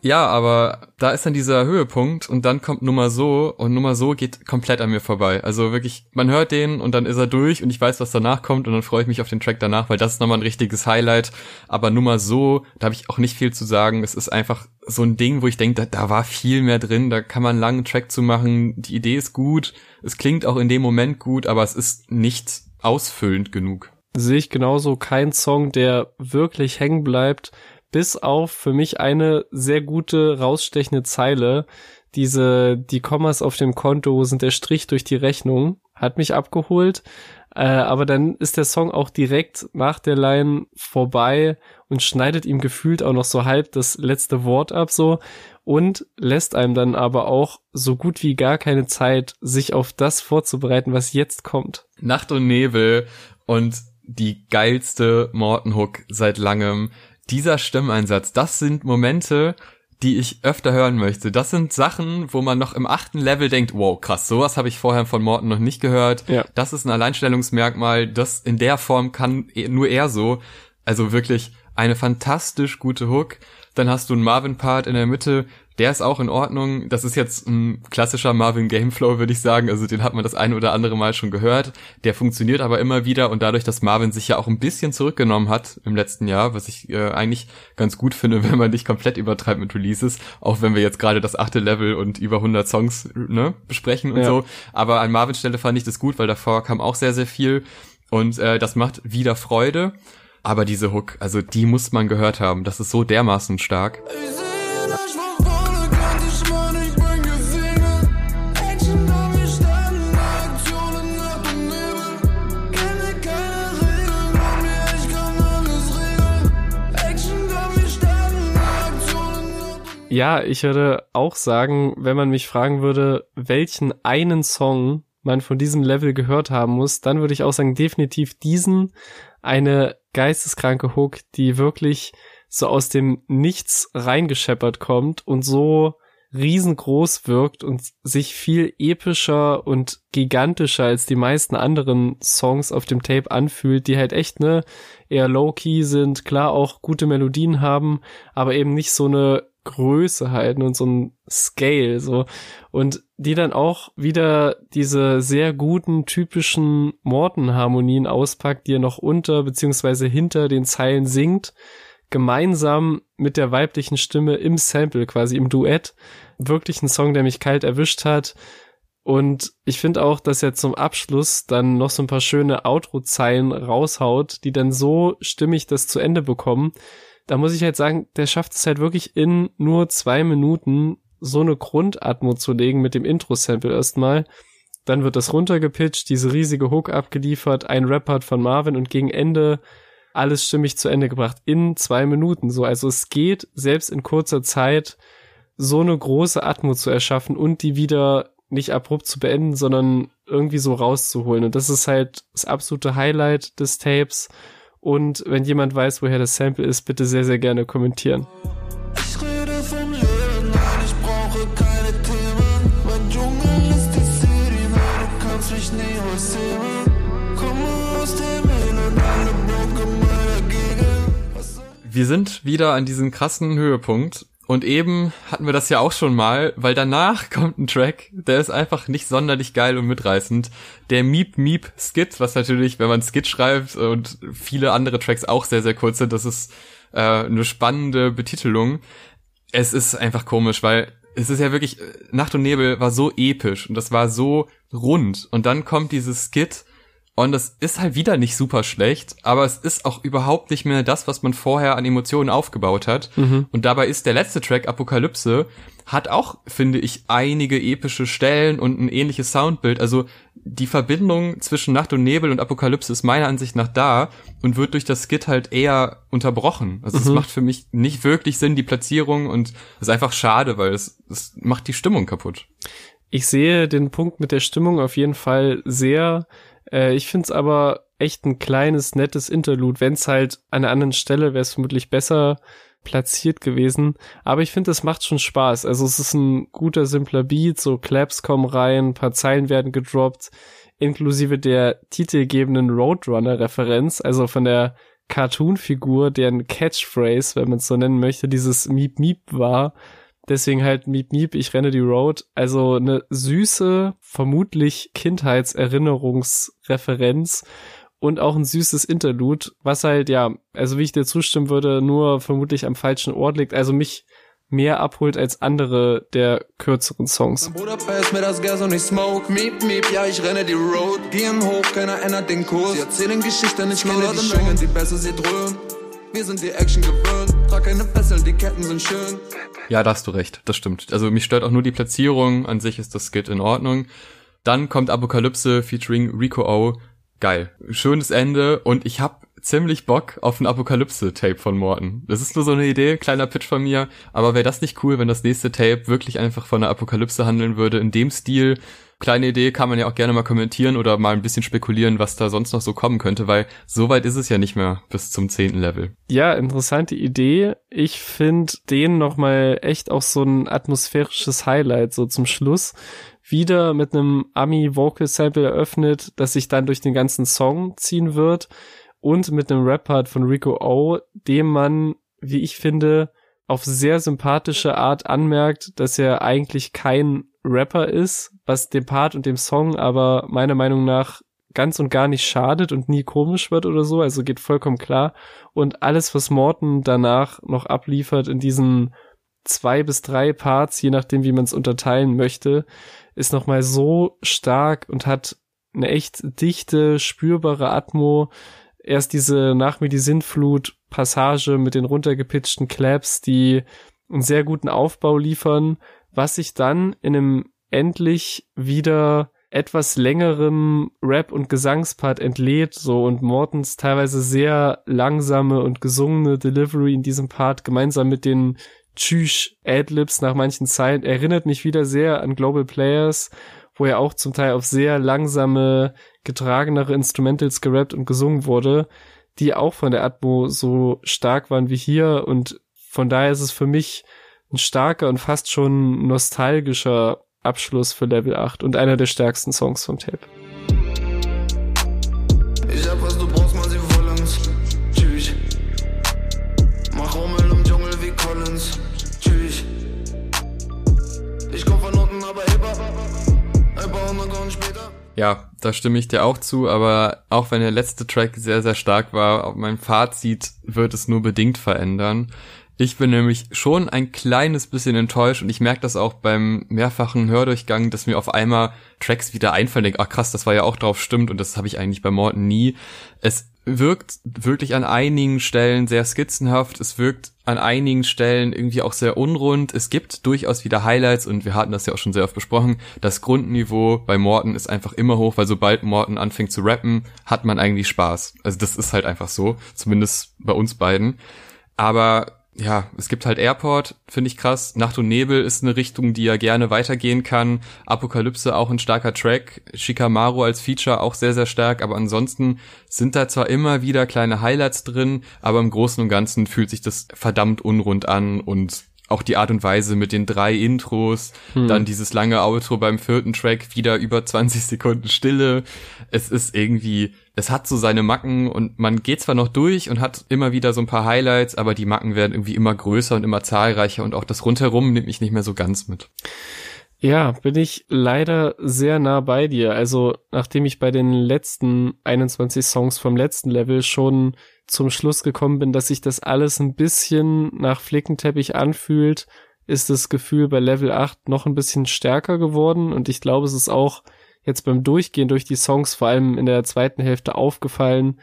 S1: Ja, aber da ist dann dieser Höhepunkt und dann kommt Nummer so und Nummer so geht komplett an mir vorbei. Also wirklich, man hört den und dann ist er durch und ich weiß, was danach kommt und dann freue ich mich auf den Track danach, weil das ist nochmal ein richtiges Highlight. Aber Nummer so, da habe ich auch nicht viel zu sagen. Es ist einfach so ein Ding, wo ich denke, da, da war viel mehr drin, da kann man einen langen Track zu machen. Die Idee ist gut, es klingt auch in dem Moment gut, aber es ist nicht ausfüllend genug.
S2: sehe ich genauso kein Song, der wirklich hängen bleibt, bis auf für mich eine sehr gute rausstechende Zeile. Diese, die Kommas auf dem Konto sind der Strich durch die Rechnung, hat mich abgeholt. Äh, aber dann ist der Song auch direkt nach der Line vorbei und schneidet ihm gefühlt auch noch so halb das letzte Wort ab so und lässt einem dann aber auch so gut wie gar keine Zeit, sich auf das vorzubereiten, was jetzt kommt.
S1: Nacht und Nebel und die geilste Morton Hook seit langem. Dieser Stimmeinsatz, das sind Momente, die ich öfter hören möchte. Das sind Sachen, wo man noch im achten Level denkt, wow, krass, sowas habe ich vorher von Morton noch nicht gehört.
S2: Ja.
S1: Das ist ein Alleinstellungsmerkmal, das in der Form kann eh- nur er so. Also wirklich eine fantastisch gute Hook. Dann hast du einen Marvin-Part in der Mitte, Der ist auch in Ordnung. Das ist jetzt ein klassischer Marvin Gameflow, würde ich sagen. Also den hat man das eine oder andere Mal schon gehört. Der funktioniert aber immer wieder und dadurch, dass Marvin sich ja auch ein bisschen zurückgenommen hat im letzten Jahr, was ich äh, eigentlich ganz gut finde, <laughs> wenn man nicht komplett übertreibt mit Releases, auch wenn wir jetzt gerade das achte Level und über 100 Songs ne, besprechen und ja. so. Aber an Marvins Stelle fand ich das gut, weil davor kam auch sehr, sehr viel und äh, das macht wieder Freude. Aber diese Hook, also die muss man gehört haben. Das ist so dermaßen stark.
S2: Ja, ich würde auch sagen, wenn man mich fragen würde, welchen einen Song man von diesem Level gehört haben muss, dann würde ich auch sagen, definitiv diesen, eine geisteskranke Hook, die wirklich so aus dem Nichts reingescheppert kommt und so riesengroß wirkt und sich viel epischer und gigantischer als die meisten anderen Songs auf dem Tape anfühlt, die halt echt ne eher low-key sind, klar auch gute Melodien haben, aber eben nicht so eine Größe halten und so ein Scale so und die dann auch wieder diese sehr guten typischen Morton-Harmonien auspackt, die er noch unter beziehungsweise hinter den Zeilen singt, gemeinsam mit der weiblichen Stimme im Sample quasi im Duett wirklich ein Song, der mich kalt erwischt hat. Und ich finde auch, dass er zum Abschluss dann noch so ein paar schöne Outro-Zeilen raushaut, die dann so stimmig das zu Ende bekommen, da muss ich halt sagen, der schafft es halt wirklich in nur zwei Minuten so eine Grundatmo zu legen mit dem Intro-Sample erstmal. Dann wird das runtergepitcht, diese riesige Hook abgeliefert, ein Rap-Part von Marvin und gegen Ende alles stimmig zu Ende gebracht in zwei Minuten. So, also es geht selbst in kurzer Zeit so eine große Atmo zu erschaffen und die wieder nicht abrupt zu beenden, sondern irgendwie so rauszuholen. Und das ist halt das absolute Highlight des Tapes. Und wenn jemand weiß, woher das Sample ist, bitte sehr, sehr gerne kommentieren. Ich rede vom Leben, nein, ich brauche keine Themen. Mein Dschungel ist die City, nein, du kannst mich nie
S1: rausheben. Komme aus dem Himmel und alle Broken meiner Gegend. Wir sind wieder an diesem krassen Höhepunkt und eben hatten wir das ja auch schon mal, weil danach <laughs> kommt ein Track, der ist einfach nicht sonderlich geil und mitreißend. Der Meep Meep Skit, was natürlich, wenn man Skit schreibt und viele andere Tracks auch sehr, sehr kurz sind, das ist äh, eine spannende Betitelung. Es ist einfach komisch, weil es ist ja wirklich, Nacht und Nebel war so episch und das war so rund. Und dann kommt dieses Skit und das ist halt wieder nicht super schlecht, aber es ist auch überhaupt nicht mehr das, was man vorher an Emotionen aufgebaut hat. Mhm. Und dabei ist der letzte Track, Apokalypse, hat auch, finde ich, einige epische Stellen und ein ähnliches Soundbild. Also die Verbindung zwischen Nacht und Nebel und Apokalypse ist meiner Ansicht nach da und wird durch das Skit halt eher unterbrochen. Also mhm. es macht für mich nicht wirklich Sinn, die Platzierung und es ist einfach schade, weil es, es macht die Stimmung kaputt.
S2: Ich sehe den Punkt mit der Stimmung auf jeden Fall sehr äh, ich find's aber echt ein kleines, nettes Interlude. Wenn's halt an einer anderen Stelle wäre es vermutlich besser platziert gewesen. Aber ich finde, es macht schon Spaß. Also es ist ein guter, simpler Beat, so Claps kommen rein, paar Zeilen werden gedroppt, inklusive der titelgebenden Roadrunner-Referenz, also von der Cartoon-Figur, deren Catchphrase, wenn man es so nennen möchte, dieses Miep Miep war, Deswegen halt Miep Miep, ich renne die Road. Also eine süße, vermutlich Kindheitserinnerungsreferenz und auch ein süßes Interlude, was halt, ja, also wie ich dir zustimmen würde, nur vermutlich am falschen Ort liegt. Also mich mehr abholt als andere der kürzeren Songs. Bruder mir das Gas und ich smoke. Miep, miep, ja, ich renne die Road. Gehen hoch, keiner ändert den Kurs. Sie erzählen Geschichten, ich kenne die Schwingen, die besser sie dröhnen. Wir sind die Action gewöhnt, trag keine Fesseln, die Ketten sind schön. Ja, da hast du recht, das stimmt. Also mich stört auch nur die Platzierung, an sich ist das Skit in Ordnung. Dann kommt Apokalypse featuring Rico O. Geil. Schönes Ende und ich hab ziemlich Bock auf ein Apokalypse-Tape von Morton. Das ist nur so eine Idee, kleiner Pitch von mir, aber wäre das nicht cool, wenn das nächste Tape wirklich einfach von einer Apokalypse handeln würde, in dem Stil, kleine Idee, kann man ja auch gerne mal kommentieren oder mal ein bisschen spekulieren, was da sonst noch so kommen könnte, weil so weit ist es ja nicht mehr bis zum zehnten Level. Ja, interessante Idee. Ich finde den nochmal echt auch so ein atmosphärisches Highlight so zum Schluss. Wieder mit einem Ami Vocal Sample eröffnet, das sich dann durch den ganzen Song ziehen wird und mit einem Rap-Part von Rico O, dem man, wie ich finde, auf sehr sympathische Art anmerkt, dass er eigentlich kein Rapper ist, was dem Part und dem Song aber meiner Meinung nach ganz und gar nicht schadet und nie komisch wird oder so, also geht vollkommen klar. Und alles, was Morton danach noch abliefert in diesen zwei bis drei Parts, je nachdem, wie man es unterteilen möchte, ist nochmal so stark und hat eine echt dichte, spürbare Atmo. Erst diese Nach mir die Sintflut Passage mit den runtergepitchten Claps, die einen sehr guten Aufbau liefern, was sich dann in einem endlich wieder etwas längerem Rap- und Gesangspart entlädt, so und Mortens teilweise sehr langsame und gesungene Delivery in diesem Part gemeinsam mit den Tschüss Adlibs nach manchen Zeilen erinnert mich wieder sehr an Global Players, wo er auch zum Teil auf sehr langsame, getragenere Instrumentals gerappt und gesungen wurde, die auch von der Atmo so stark waren wie hier und von daher ist es für mich ein starker und fast schon nostalgischer Abschluss für Level 8 und einer der stärksten Songs vom Tape.
S1: Ja, da stimme ich dir auch zu, aber auch wenn der letzte Track sehr, sehr stark war, mein Fazit wird es nur bedingt verändern. Ich bin nämlich schon ein kleines bisschen enttäuscht und ich merke das auch beim mehrfachen Hördurchgang, dass mir auf einmal Tracks wieder einfallen. Ach krass, das war ja auch drauf stimmt und das habe ich eigentlich bei Morten nie. Es wirkt wirklich an einigen Stellen sehr skizzenhaft. Es wirkt an einigen Stellen irgendwie auch sehr unrund. Es gibt durchaus wieder Highlights und wir hatten das ja auch schon sehr oft besprochen. Das Grundniveau bei Morten ist einfach immer hoch, weil sobald Morten anfängt zu rappen, hat man eigentlich Spaß. Also das ist halt einfach so, zumindest bei uns beiden. Aber ja, es gibt halt Airport, finde ich krass. Nacht und Nebel ist eine Richtung, die ja gerne weitergehen kann. Apokalypse auch ein starker Track. Shikamaru als Feature auch sehr, sehr stark. Aber ansonsten sind da zwar immer wieder kleine Highlights drin, aber im Großen und Ganzen fühlt sich das verdammt unrund an und auch die Art und Weise mit den drei Intros, hm. dann dieses lange Outro beim vierten Track, wieder über 20 Sekunden Stille. Es ist irgendwie, es hat so seine Macken und man geht zwar noch durch und hat immer wieder so ein paar Highlights, aber die Macken werden irgendwie immer größer und immer zahlreicher und auch das rundherum nimmt mich nicht mehr so ganz mit.
S2: Ja, bin ich leider sehr nah bei dir. Also, nachdem ich bei den letzten 21 Songs vom letzten Level schon zum Schluss gekommen bin, dass sich das alles ein bisschen nach Flickenteppich anfühlt, ist das Gefühl bei Level 8 noch ein bisschen stärker geworden. Und ich glaube, es ist auch jetzt beim Durchgehen durch die Songs vor allem in der zweiten Hälfte aufgefallen,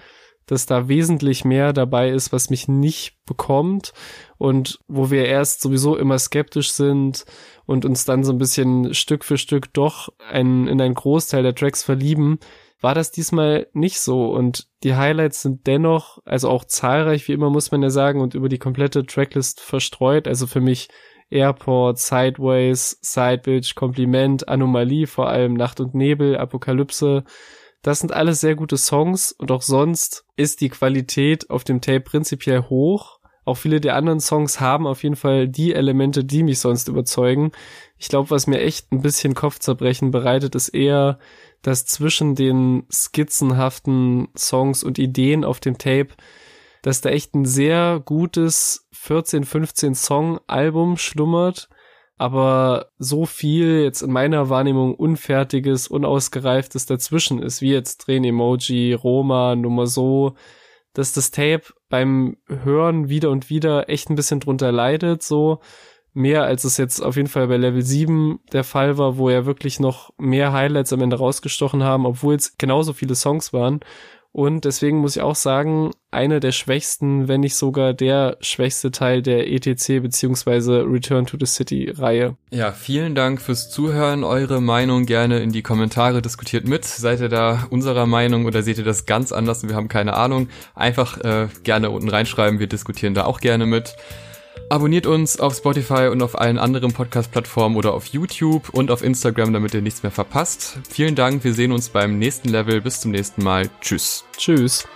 S2: dass da wesentlich mehr dabei ist, was mich nicht bekommt und wo wir erst sowieso immer skeptisch sind und uns dann so ein bisschen Stück für Stück doch ein, in einen Großteil der Tracks verlieben, war das diesmal nicht so und die Highlights sind dennoch, also auch zahlreich, wie immer muss man ja sagen, und über die komplette Tracklist verstreut. Also für mich Airport, Sideways, Sidebitch, Kompliment, Anomalie, vor allem Nacht und Nebel, Apokalypse. Das sind alles sehr gute Songs und auch sonst ist die Qualität auf dem Tape prinzipiell hoch. Auch viele der anderen Songs haben auf jeden Fall die Elemente, die mich sonst überzeugen. Ich glaube, was mir echt ein bisschen Kopfzerbrechen bereitet, ist eher dass zwischen den skizzenhaften Songs und Ideen auf dem Tape, dass da echt ein sehr gutes 14, 15 Song Album schlummert, aber so viel jetzt in meiner Wahrnehmung unfertiges, unausgereiftes dazwischen ist, wie jetzt Tränen-Emoji, Roma, Nummer so, dass das Tape beim Hören wieder und wieder echt ein bisschen drunter leidet, so mehr als es jetzt auf jeden Fall bei Level 7 der Fall war, wo ja wirklich noch mehr Highlights am Ende rausgestochen haben, obwohl es genauso viele Songs waren. Und deswegen muss ich auch sagen, einer der schwächsten, wenn nicht sogar der schwächste Teil der ETC beziehungsweise Return to the City Reihe.
S1: Ja, vielen Dank fürs Zuhören. Eure Meinung gerne in die Kommentare diskutiert mit. Seid ihr da unserer Meinung oder seht ihr das ganz anders und wir haben keine Ahnung? Einfach äh, gerne unten reinschreiben. Wir diskutieren da auch gerne mit. Abonniert uns auf Spotify und auf allen anderen Podcast-Plattformen oder auf YouTube und auf Instagram, damit ihr nichts mehr verpasst. Vielen Dank, wir sehen uns beim nächsten Level. Bis zum nächsten Mal. Tschüss.
S2: Tschüss.